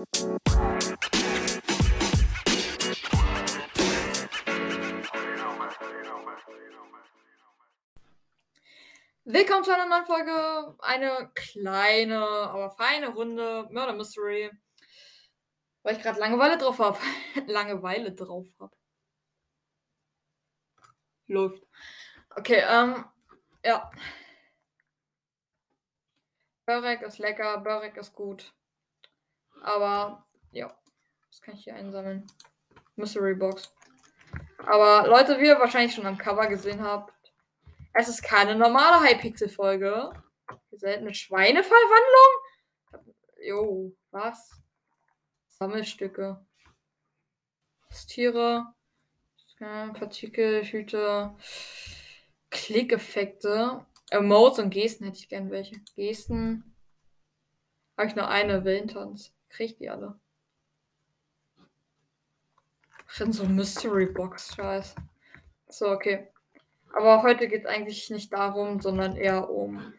Willkommen zu einer neuen Folge. Eine kleine, aber feine Runde Murder Mystery. Weil ich gerade Langeweile drauf habe. Langeweile drauf habe. Läuft. Okay, ähm, ja. Börek ist lecker, Börek ist gut. Aber, ja. Das kann ich hier einsammeln. Mystery Box. Aber Leute, wie ihr wahrscheinlich schon am Cover gesehen habt, es ist keine normale Hypixel-Folge. Seltene Schweineverwandlung? Jo, was? Sammelstücke. Tiere. Partikel, Hüte. Klickeffekte. Emotes und Gesten hätte ich gern welche. Gesten. Habe ich nur eine Willentanz. Krieg ich die alle? Schon so Mystery Box, Scheiß. So, okay. Aber heute geht es eigentlich nicht darum, sondern eher um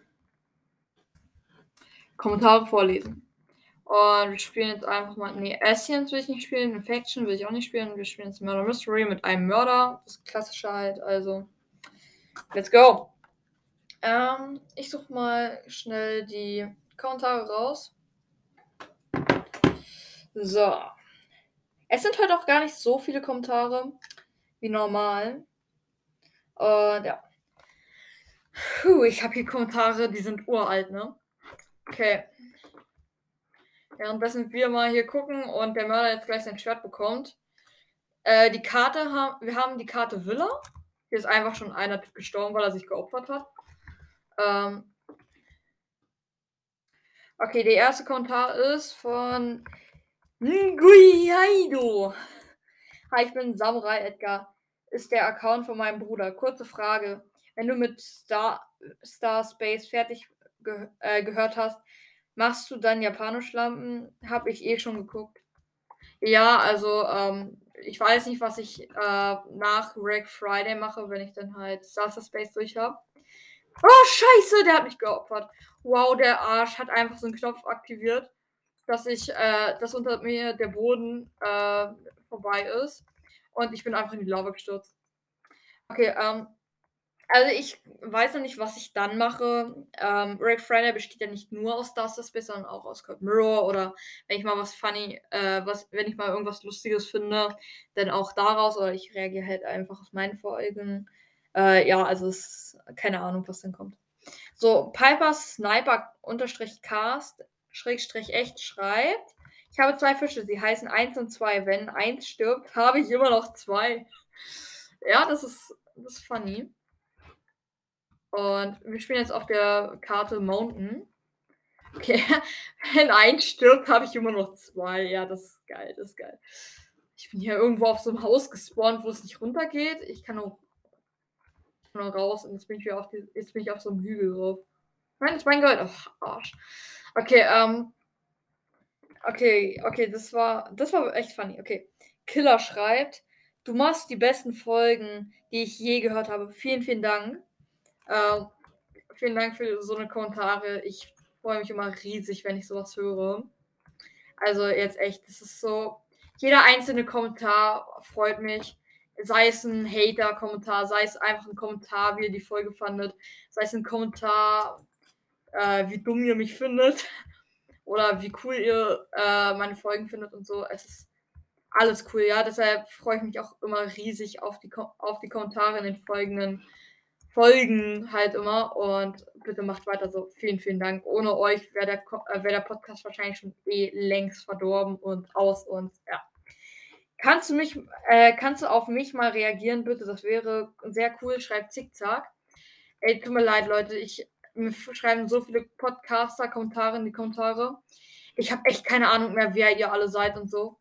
Kommentare vorlesen. Und wir spielen jetzt einfach mal. Nee, Ascians will ich nicht spielen, Infection will ich auch nicht spielen. Wir spielen jetzt Murder Mystery mit einem Mörder. Das klassische halt, also. Let's go! Ähm, ich suche mal schnell die Kommentare raus. So. Es sind heute auch gar nicht so viele Kommentare wie normal. Und ja. Puh, ich habe hier Kommentare, die sind uralt, ne? Okay. Währenddessen wir mal hier gucken und der Mörder jetzt gleich sein Schwert bekommt. Äh, die Karte haben, wir haben die Karte Villa. Hier ist einfach schon einer gestorben, weil er sich geopfert hat. Ähm, okay, der erste Kommentar ist von Nguiaido. Hi, ich bin Samurai Edgar ist der Account von meinem Bruder. Kurze Frage. Wenn du mit Star, Star Space fertig ge äh, gehört hast, machst du dann Japanisch-Lampen? Hab ich eh schon geguckt. Ja, also ähm, ich weiß nicht, was ich äh, nach Reg Friday mache, wenn ich dann halt Star Space durch habe. Oh, scheiße, der hat mich geopfert. Wow, der Arsch hat einfach so einen Knopf aktiviert, dass ich, äh, dass unter mir der Boden äh, vorbei ist. Und ich bin einfach in die Lava gestürzt. Okay, ähm, also ich weiß noch nicht, was ich dann mache. Ähm, Rick Friday besteht ja nicht nur aus Duster Space, sondern auch aus Code Mirror oder wenn ich mal was funny, äh, was, wenn ich mal irgendwas Lustiges finde, dann auch daraus oder ich reagiere halt einfach auf meinen Folgen. Äh, ja, also es ist keine Ahnung, was dann kommt. So, Piper Sniper unterstrich Cast Schrägstrich echt schreibt. Ich habe zwei Fische, sie heißen 1 und 2. Wenn eins stirbt, habe ich immer noch zwei. Ja, das ist, das ist funny. Und wir spielen jetzt auf der Karte Mountain. Okay, wenn eins stirbt, habe ich immer noch zwei. Ja, das ist geil, das ist geil. Ich bin hier irgendwo auf so einem Haus gespawnt, wo es nicht runtergeht. Ich kann nur, nur raus und jetzt bin ich wieder auf die, jetzt bin ich auf so einem Hügel drauf. Nein, das ist mein Gold. Oh, Arsch. Okay, ähm, Okay, okay, das war, das war echt funny. Okay. Killer schreibt, du machst die besten Folgen, die ich je gehört habe. Vielen, vielen Dank. Ähm, vielen Dank für so eine Kommentare. Ich freue mich immer riesig, wenn ich sowas höre. Also jetzt echt, das ist so. Jeder einzelne Kommentar freut mich. Sei es ein Hater-Kommentar, sei es einfach ein Kommentar, wie ihr die Folge fandet, sei es ein Kommentar, äh, wie dumm ihr mich findet oder wie cool ihr äh, meine Folgen findet und so. Es ist alles cool, ja. Deshalb freue ich mich auch immer riesig auf die, auf die Kommentare in den folgenden Folgen halt immer. Und bitte macht weiter so. Vielen, vielen Dank. Ohne euch wäre der, äh, wär der Podcast wahrscheinlich schon eh längst verdorben und aus und ja. Kannst du mich, äh, kannst du auf mich mal reagieren, bitte? Das wäre sehr cool. Schreibt Zickzack. Ey, tut mir leid, Leute. Ich mir schreiben so viele Podcaster Kommentare in die Kommentare. Ich habe echt keine Ahnung mehr, wer ihr alle seid und so.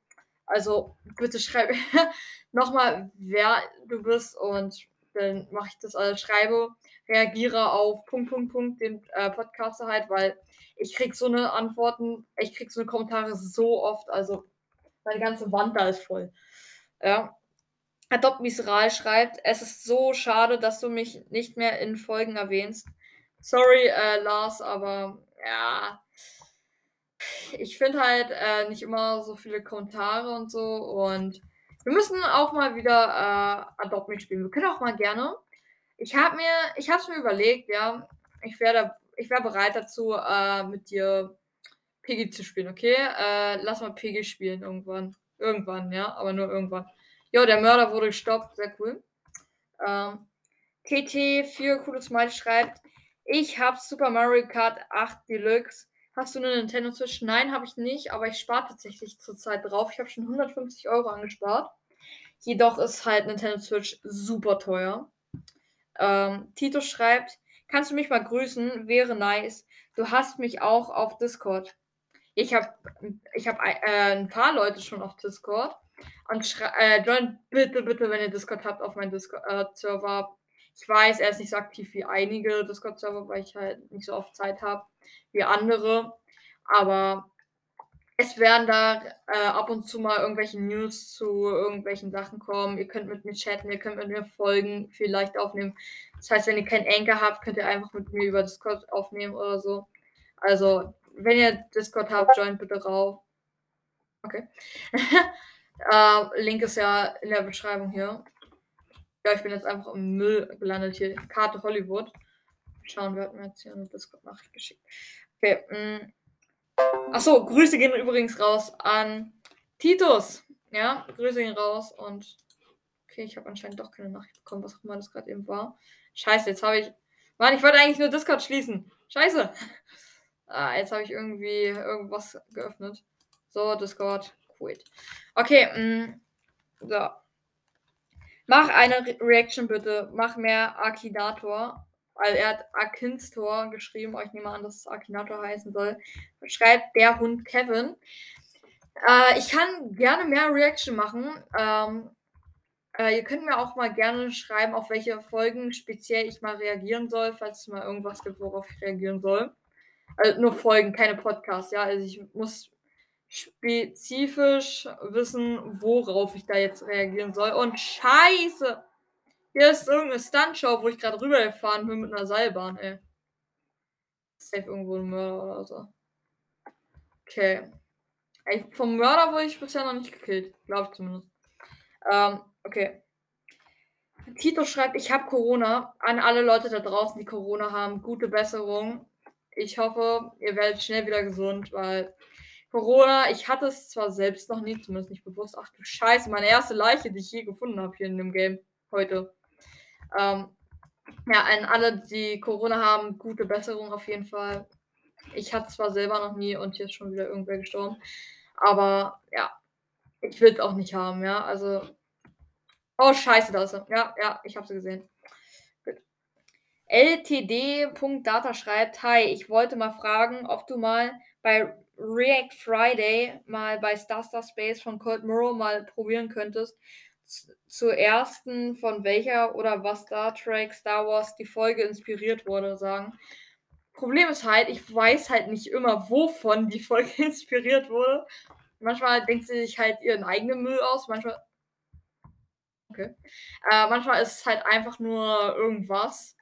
Also bitte schreib nochmal, wer du bist und dann mache ich das alles. Schreibe, reagiere auf Punkt, Punkt, Punkt, den äh, Podcaster halt, weil ich krieg so eine Antworten, ich krieg so eine Kommentare so oft, also meine ganze Wand da ist voll. Ja. Adopt Misral schreibt, es ist so schade, dass du mich nicht mehr in Folgen erwähnst. Sorry, äh, Lars, aber ja. Ich finde halt, äh, nicht immer so viele Kommentare und so und wir müssen auch mal wieder, äh, Adopt Me spielen. Wir können auch mal gerne ich habe mir ich habe es mir überlegt, ja. Ich wäre ich wäre bereit dazu, äh, mit dir Piggy zu spielen, okay? Äh, lass mal Piggy spielen irgendwann. Irgendwann, ja, aber nur irgendwann. Jo, der Mörder wurde gestoppt, sehr cool. Ähm, TT, für cooles Smile schreibt, ich habe Super Mario Kart 8 Deluxe. Hast du eine Nintendo Switch? Nein, habe ich nicht, aber ich spare tatsächlich zurzeit drauf. Ich habe schon 150 Euro angespart. Jedoch ist halt Nintendo Switch super teuer. Ähm, Tito schreibt, kannst du mich mal grüßen? Wäre nice. Du hast mich auch auf Discord. Ich habe ich hab, äh, ein paar Leute schon auf Discord. Und äh, join bitte, bitte, wenn ihr Discord habt, auf meinen Discord-Server. Ich weiß, er ist nicht so aktiv wie einige Discord-Server, weil ich halt nicht so oft Zeit habe wie andere. Aber es werden da äh, ab und zu mal irgendwelche News zu irgendwelchen Sachen kommen. Ihr könnt mit mir chatten, ihr könnt mit mir folgen, vielleicht aufnehmen. Das heißt, wenn ihr keinen Anchor habt, könnt ihr einfach mit mir über Discord aufnehmen oder so. Also, wenn ihr Discord habt, joint bitte rauf. Okay. äh, Link ist ja in der Beschreibung hier. Ja, ich bin jetzt einfach im Müll gelandet hier. Karte Hollywood. Schauen, wir hatten jetzt hier eine Discord-Nachricht geschickt. Okay, mh. Mm. Achso, Grüße gehen übrigens raus an Titus. Ja, Grüße gehen raus und. Okay, ich habe anscheinend doch keine Nachricht bekommen, was auch immer das gerade eben war. Scheiße, jetzt habe ich. Mann, ich wollte eigentlich nur Discord schließen. Scheiße. Ah, jetzt habe ich irgendwie irgendwas geöffnet. So, Discord, quit. Okay, mh, mm, so. Mach eine Re Reaction bitte. Mach mehr Akinator. Weil er hat Akinstor geschrieben. Ich nehme an, dass es Akinator heißen soll. Schreibt der Hund Kevin. Äh, ich kann gerne mehr Reaction machen. Ähm, äh, ihr könnt mir auch mal gerne schreiben, auf welche Folgen speziell ich mal reagieren soll, falls es mal irgendwas gibt, worauf ich reagieren soll. Also nur Folgen, keine Podcasts, ja. Also ich muss spezifisch wissen, worauf ich da jetzt reagieren soll. Und scheiße! Hier ist irgendeine Stuntshow, wo ich gerade rübergefahren bin mit einer Seilbahn, ey. Safe irgendwo ein Mörder oder so. Okay. Ey, vom Mörder wurde ich bisher noch nicht gekillt. Glaube ich zumindest. Ähm, okay. Tito schreibt, ich habe Corona. An alle Leute da draußen, die Corona haben, gute Besserung. Ich hoffe, ihr werdet schnell wieder gesund, weil Corona, ich hatte es zwar selbst noch nie, zumindest nicht bewusst. Ach du Scheiße, meine erste Leiche, die ich je gefunden habe hier in dem Game heute. Ähm, ja, an alle, die Corona haben, gute Besserung auf jeden Fall. Ich hatte zwar selber noch nie und hier ist schon wieder irgendwer gestorben. Aber ja, ich will es auch nicht haben, ja. Also. Oh, scheiße, da ist er. Ja, ja, ich habe sie gesehen. LTD.data schreibt: Hi, ich wollte mal fragen, ob du mal bei React Friday mal bei Star Star Space von Cold Mirror mal probieren könntest, zur ersten, von welcher oder was Star Trek, Star Wars die Folge inspiriert wurde, sagen. Problem ist halt, ich weiß halt nicht immer, wovon die Folge inspiriert wurde. Manchmal denkt sie sich halt ihren eigenen Müll aus, manchmal. Okay. Äh, manchmal ist es halt einfach nur irgendwas.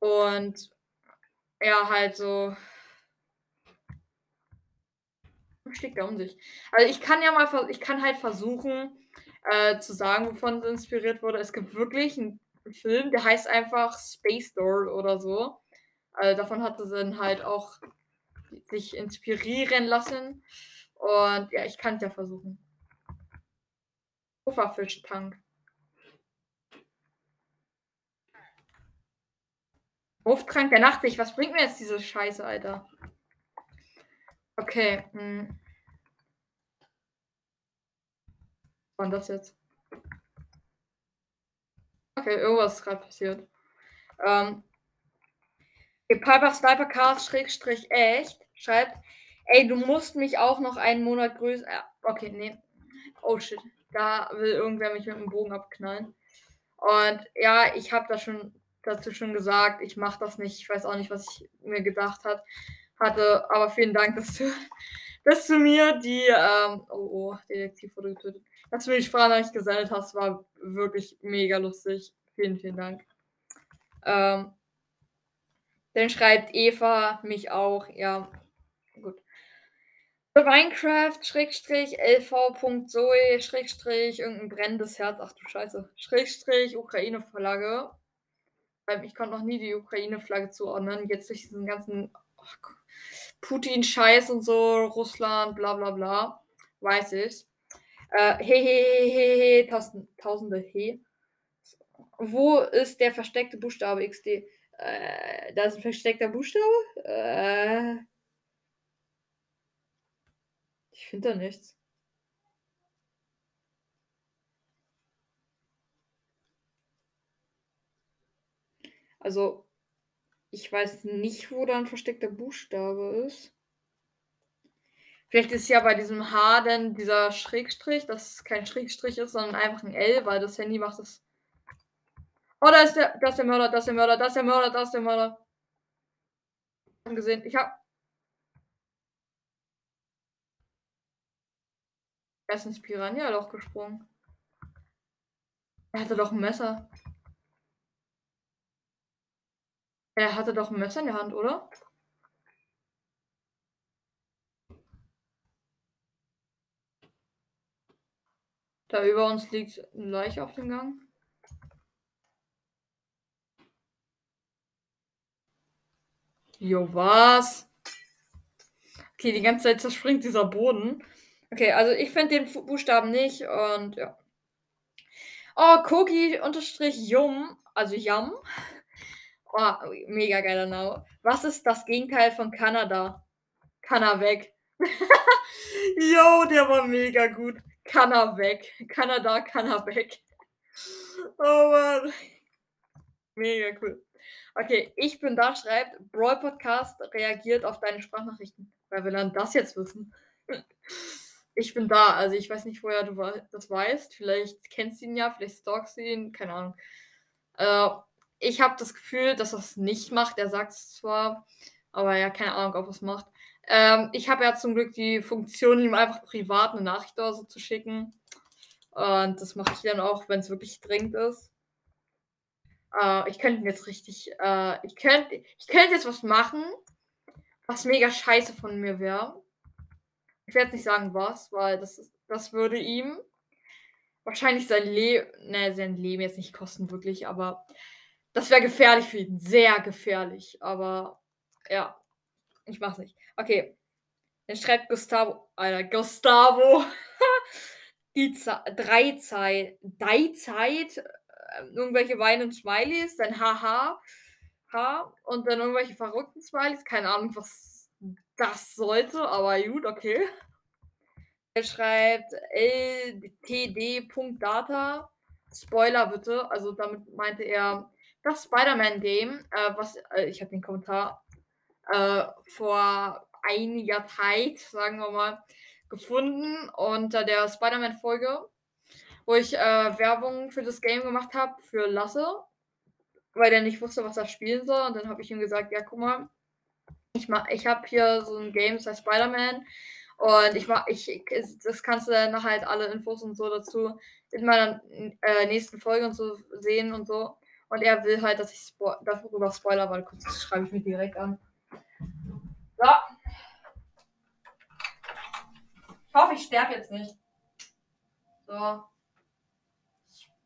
Und ja, halt so. Schlägt er um sich. Also ich kann ja mal, ich kann halt versuchen, äh, zu sagen, wovon es inspiriert wurde. Es gibt wirklich einen Film, der heißt einfach Space Door oder so. Also davon hatte sie dann halt auch sich inspirieren lassen. Und ja, ich kann es ja versuchen. Pufferfischtank. Hofkrank der Nachtsicht. Was bringt mir jetzt diese Scheiße, Alter? Okay. Hm. war das jetzt? Okay, irgendwas ist gerade passiert. Ähm, Piper Sniper Schrägstrich echt schreibt, ey, du musst mich auch noch einen Monat grüßen. Äh, okay, nee. Oh shit. Da will irgendwer mich mit dem Bogen abknallen. Und ja, ich habe da schon dazu schon gesagt, ich mache das nicht. Ich weiß auch nicht, was ich mir gedacht hat, hatte. Aber vielen Dank, dass du, dass du mir die, ähm, oh, oh, Detektiv wurde getötet dass du mir die Sprachnachricht gesendet hast, war wirklich mega lustig. Vielen, vielen Dank. Ähm, dann schreibt Eva mich auch. Ja, gut. Minecraft, Schrägstrich, lv.zoe, Schrägstrich, irgendein brennendes Herz, ach du Scheiße, Schrägstrich, Ukraine-Flagge. Ich konnte noch nie die Ukraine-Flagge zuordnen. Jetzt durch diesen ganzen oh Putin-Scheiß und so, Russland, bla bla bla, weiß ich. Äh, he, he, he, he, tausend, tausende he. Wo ist der versteckte Buchstabe XD? Äh, da ist ein versteckter Buchstabe? Äh, ich finde da nichts. Also, ich weiß nicht, wo da ein versteckter Buchstabe ist. Vielleicht ist ja bei diesem H dann dieser Schrägstrich, das kein Schrägstrich ist, sondern einfach ein L, weil das Handy macht es. Oh, da ist der, das ist der Mörder, das ist der Mörder, das ist der Mörder, das ist der Mörder. Gesehen, ich hab. Er ist ins Piranha-Loch gesprungen. Er hatte doch ein Messer. Er hatte doch ein Messer in der Hand, oder? Da über uns liegt ein Leiche auf dem Gang. Jo, was? Okay, die ganze Zeit zerspringt dieser Boden. Okay, also ich finde den Buchstaben nicht und ja. Oh, Koki unterstrich Yum, also Yum. Oh, mega geiler Name. Was ist das Gegenteil von Kanada? Kanada weg. Jo, der war mega gut. Kanada weg. Kanada, Kanada weg. Oh Mann. Mega cool. Okay, ich bin da, schreibt, Brawl Podcast reagiert auf deine Sprachnachrichten. Weil wir dann das jetzt wissen. Ich bin da, also ich weiß nicht, woher du das weißt. Vielleicht kennst du ihn ja, vielleicht stalkst du ihn, keine Ahnung. Äh, ich habe das Gefühl, dass er es nicht macht. Er sagt es zwar, aber ja, keine Ahnung, ob er es macht. Ähm, ich habe ja zum Glück die Funktion, ihm einfach privat eine Nachricht oder so zu schicken. Und das mache ich dann auch, wenn es wirklich dringend ist. Äh, ich könnte jetzt richtig, äh, ich könnte ich könnt jetzt was machen, was mega scheiße von mir wäre. Ich werde nicht sagen was, weil das, das würde ihm wahrscheinlich sein Leben, ne, sein Leben jetzt nicht kosten, wirklich, aber das wäre gefährlich für ihn. Sehr gefährlich. Aber ja, ich mach's nicht. Okay. Dann schreibt Gustavo. Alter, Gustavo. die Ze drei Zeit. Drei Zeit. Äh, irgendwelche weinenden Smileys. Dann haha. Ha. Und dann irgendwelche verrückten Smileys. Keine Ahnung, was das sollte. Aber gut, okay. Er schreibt ltd.data. Spoiler bitte. Also damit meinte er das Spider-Man-Game, äh, was äh, ich habe den Kommentar äh, vor einiger Zeit, sagen wir mal, gefunden unter der Spider-Man-Folge, wo ich äh, Werbung für das Game gemacht habe für Lasse, weil der nicht wusste, was er spielen soll. Und dann habe ich ihm gesagt, ja, guck mal, ich, ich habe hier so ein Game, das heißt Spider-Man. Und ich mach, ich, das kannst du dann halt alle Infos und so dazu in meiner äh, nächsten Folge und so sehen und so. Und er will halt, dass ich spo darüber spoiler, weil kurz das schreibe ich mir direkt an. So. Ich hoffe, ich sterbe jetzt nicht. So.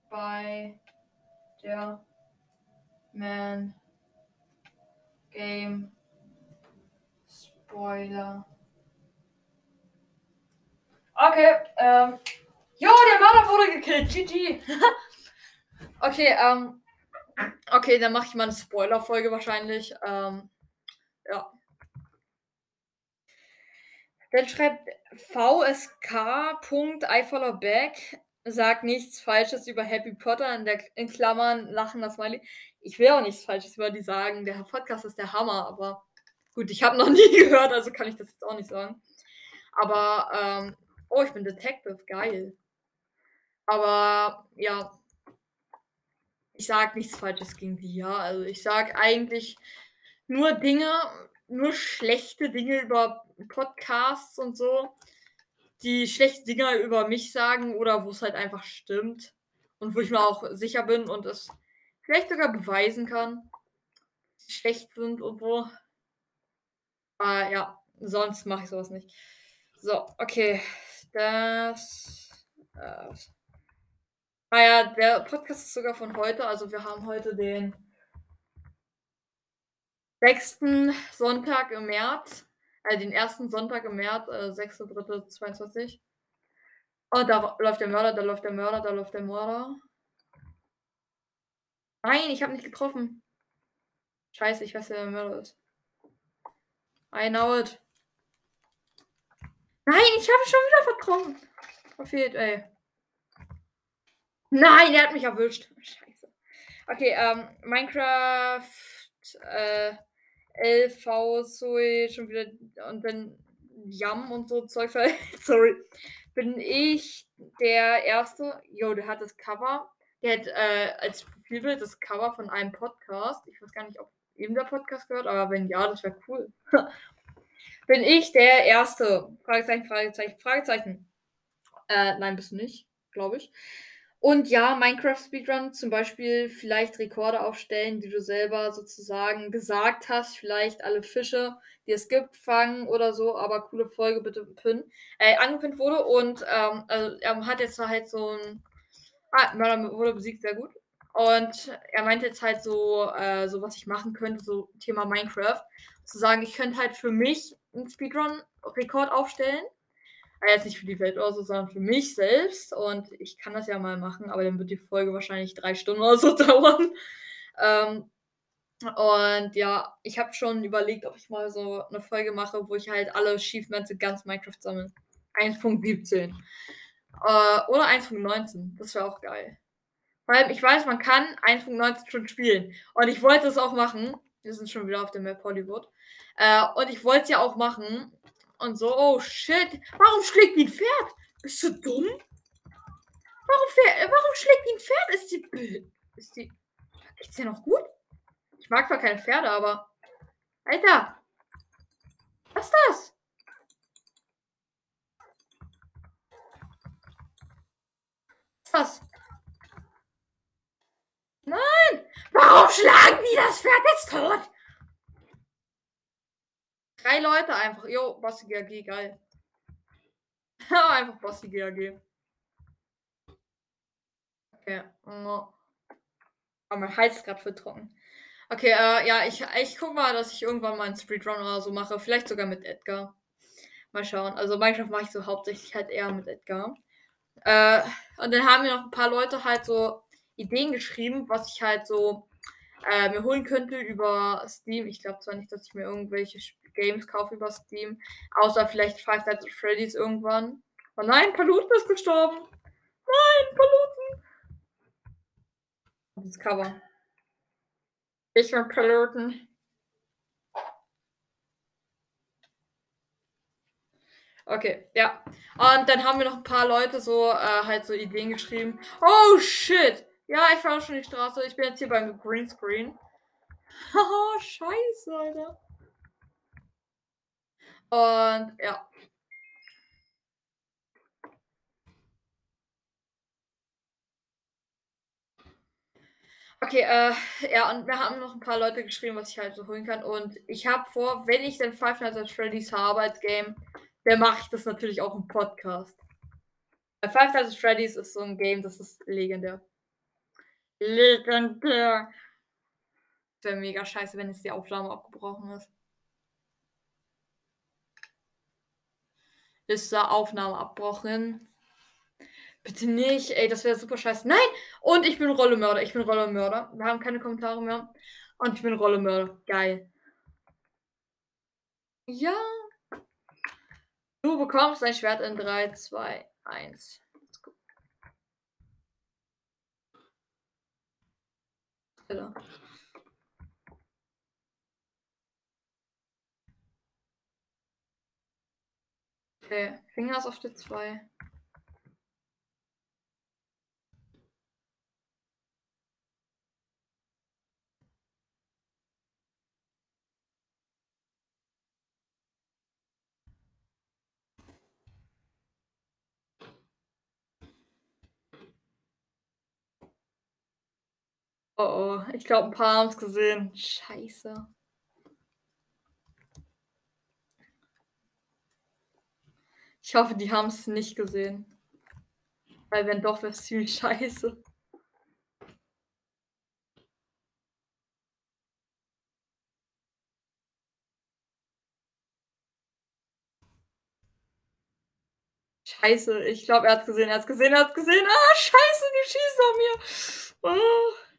Spider Man Game Spoiler. Okay, ähm. Jo, der Mörder wurde gekillt. GG. okay, ähm. Okay, dann mache ich mal eine Spoiler-Folge wahrscheinlich. Ähm, ja. Dann schreibt VSK.ifollowback sagt nichts Falsches über Happy Potter in, der, in Klammern lachen das Smiley. Ich will auch nichts Falsches über die sagen. Der Podcast ist der Hammer, aber gut, ich habe noch nie gehört, also kann ich das jetzt auch nicht sagen. Aber, ähm, oh, ich bin Detective, geil. Aber ja, ich sage nichts Falsches gegen die, ja. Also ich sage eigentlich nur Dinge, nur schlechte Dinge über Podcasts und so, die schlechte Dinge über mich sagen oder wo es halt einfach stimmt und wo ich mir auch sicher bin und es vielleicht sogar beweisen kann, dass sie schlecht sind und wo. Äh, ja, sonst mache ich sowas nicht. So, okay. Das. Äh, ah ja, der Podcast ist sogar von heute. Also wir haben heute den sechsten Sonntag im März. Also den ersten Sonntag im März, äh, 6.3.22. Oh, da läuft der Mörder, da läuft der Mörder, da läuft der Mörder. Nein, ich habe nicht getroffen. Scheiße, ich weiß, wer der Mörder ist. I know it. Nein, ich habe schon wieder vertroffen. Verfehlt, ey. Nein, er hat mich erwischt. Scheiße. Okay, ähm, Minecraft, äh, LV, Zoe, schon wieder, und dann Yam und so Zeug. Sorry. Bin ich der Erste, jo, der hat das Cover. Der hat äh, als Profilbild das Cover von einem Podcast. Ich weiß gar nicht, ob eben der Podcast gehört, aber wenn ja, das wäre cool. Bin ich der Erste? Fragezeichen, Fragezeichen, Fragezeichen. Äh, nein, bist du nicht, glaube ich. Und ja, Minecraft Speedrun zum Beispiel vielleicht Rekorde aufstellen, die du selber sozusagen gesagt hast. Vielleicht alle Fische, die es gibt, fangen oder so. Aber coole Folge bitte pinnen. Äh, angepinnt wurde und ähm, also er hat jetzt halt so ein. Ah, Mörder wurde besiegt, sehr gut. Und er meinte jetzt halt so, äh, so was ich machen könnte, so Thema Minecraft. Zu sagen, ich könnte halt für mich einen Speedrun-Rekord aufstellen. Jetzt nicht für die Welt oder so, sondern für mich selbst. Und ich kann das ja mal machen, aber dann wird die Folge wahrscheinlich drei Stunden oder so dauern. Ähm, und ja, ich habe schon überlegt, ob ich mal so eine Folge mache, wo ich halt alle Achievements in ganz Minecraft sammle. 1.17. Äh, oder 1.19. Das wäre auch geil. Weil ich weiß, man kann 1.19 schon spielen. Und ich wollte es auch machen. Wir sind schon wieder auf der Map Hollywood. Äh, und ich wollte es ja auch machen. Und so, oh shit. Warum schlägt ein Pferd? Bist du dumm? Warum, warum schlägt ein Pferd? Ist die. Ist die. Geht's dir noch gut? Ich mag zwar keine Pferde, aber. Alter! Was ist das? Was ist das? Nein! Warum schlagen die das Pferd jetzt tot? Drei Leute einfach. Jo, Bossy GAG, geil. einfach Bossy GAG. Okay. Oh. Aber mein Hals ist gerade für trocken. Okay, äh, ja, ich, ich guck mal, dass ich irgendwann mal einen Speedrun oder so mache. Vielleicht sogar mit Edgar. Mal schauen. Also Minecraft mache ich so hauptsächlich halt eher mit Edgar. Äh, und dann haben mir noch ein paar Leute halt so Ideen geschrieben, was ich halt so äh, mir holen könnte über Steam. Ich glaube zwar nicht, dass ich mir irgendwelche Games kaufe über Steam, außer vielleicht Five Nights at Freddy's irgendwann. Oh nein, Paluten ist gestorben. Nein, Paluten. Das Cover. Ich bin Paluten. Okay, ja. Und dann haben wir noch ein paar Leute so äh, halt so Ideen geschrieben. Oh shit! Ja, ich fahre schon die Straße. Ich bin jetzt hier beim Greenscreen. Haha, scheiße, Alter. Und ja. Okay, äh, ja, und da haben noch ein paar Leute geschrieben, was ich halt so holen kann. Und ich habe vor, wenn ich den Five Nights at Freddy's habe als Game, dann mache ich das natürlich auch im Podcast. Five Nights at Freddy's ist so ein Game, das ist legendär. Legendär. Wäre mega scheiße, wenn jetzt die Aufnahme abgebrochen ist. Ist da Aufnahme abbrochen? Bitte nicht, ey, das wäre super scheiße. Nein! Und ich bin Rollemörder. Ich bin Rollemörder. Wir haben keine Kommentare mehr. Und ich bin Rollemörder. Geil. Ja. Du bekommst ein Schwert in 3, 2, 1. Alter. Okay, Finger ist auf der 2. Oh, oh. Ich glaube, ein paar haben es gesehen. Scheiße. Ich hoffe, die haben's nicht gesehen. Weil wenn doch, wär's ziemlich scheiße. Scheiße, ich glaube, er hat's gesehen, er hat's gesehen, er hat's gesehen. Ah, scheiße, die schießen auf mir. Oh.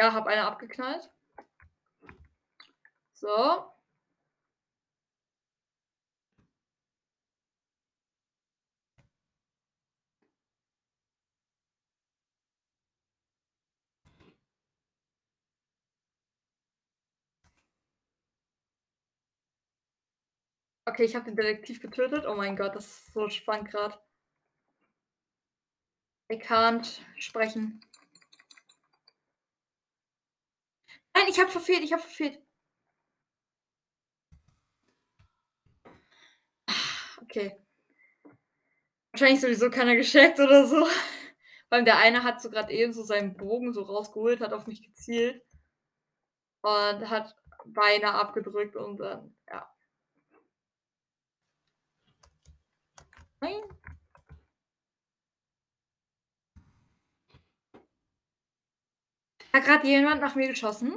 Ja, habe eine abgeknallt. So. Okay, ich habe den Detektiv getötet. Oh mein Gott, das ist so spannend grad. I can't sprechen. Nein, ich habe verfehlt, ich habe verfehlt. Okay. Wahrscheinlich sowieso keiner gescheckt oder so. Weil der eine hat so grad eben so seinen Bogen so rausgeholt, hat auf mich gezielt und hat beinahe abgedrückt und dann, ja. Nein. Hat grad jemand nach mir geschossen?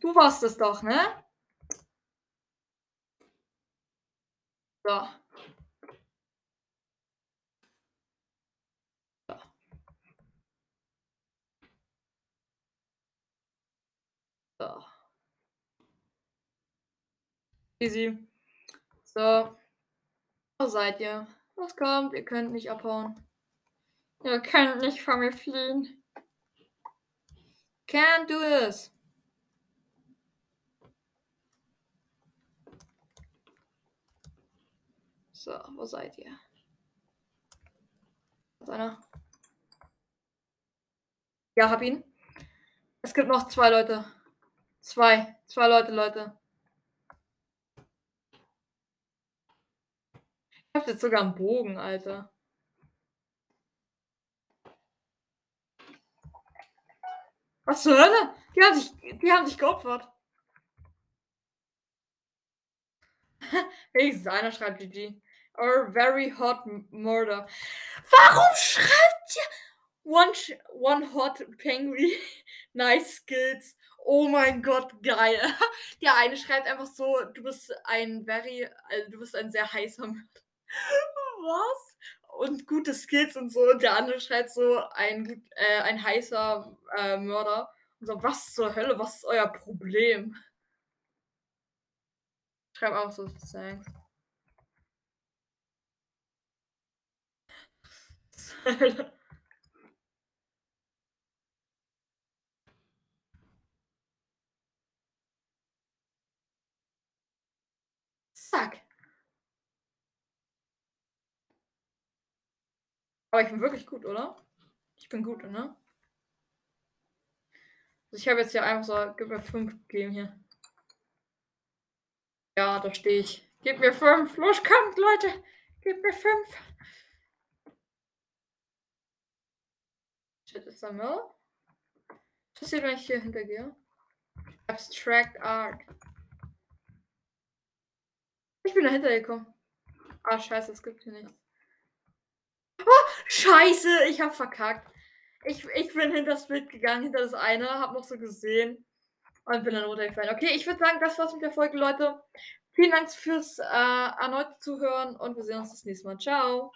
Du warst es doch, ne? So. So. Easy. So. Wo seid ihr? Los kommt, ihr könnt nicht abhauen. Ihr könnt nicht vor mir fliehen. Can't do this. So, wo seid ihr? Ist einer? Ja, habe ihn. Es gibt noch 2 Leute. 2. 2 Leute, Leute. Habe jetzt sogar 'n Bogen, Alter. Was zur Hölle? Die haben sich die haben sich geopfert. Wenigstens einer schreibt GG. Or very hot murder. Warum schreibt ihr one one hot penguin, nice skills. Oh mein Gott, geil. Der eine schreibt einfach so: „Du bist ein very also, du bist ein sehr heißer Mörder.“ Was? Und gute Skills und so. Und der andere schreibt so: „Ein äh, ein heißer, äh, Mörder.“ Und so: „Was zur Hölle? Was ist euer Problem?“ Schreib auch so: „Thanks.“ Zur Hölle. Zack. Aber ich bin wirklich gut, oder? Ich bin gut, ne? Also, ich habe jetzt hier einfach so gib mir 5 gegeben hier. Ja, da stehe ich. Gib mir 5. Los, kommt, Leute. Gebt mir 5. Shit, ist da Müll? Was passiert, wenn ich hier hintergehe? Abstract Art. Ich bin dahinter gekommen. Ah, scheiße, es gibt hier nichts. Oh, scheiße, ich habe verkackt. Ich ich bin hinters Bild gegangen, hinter das eine, habe noch so gesehen und bin dann runtergefallen. Okay, ich würde sagen, das war's mit der Folge, Leute. Vielen Dank fürs, äh, erneute Zuhören und wir sehen uns das nächste Mal. Tschau.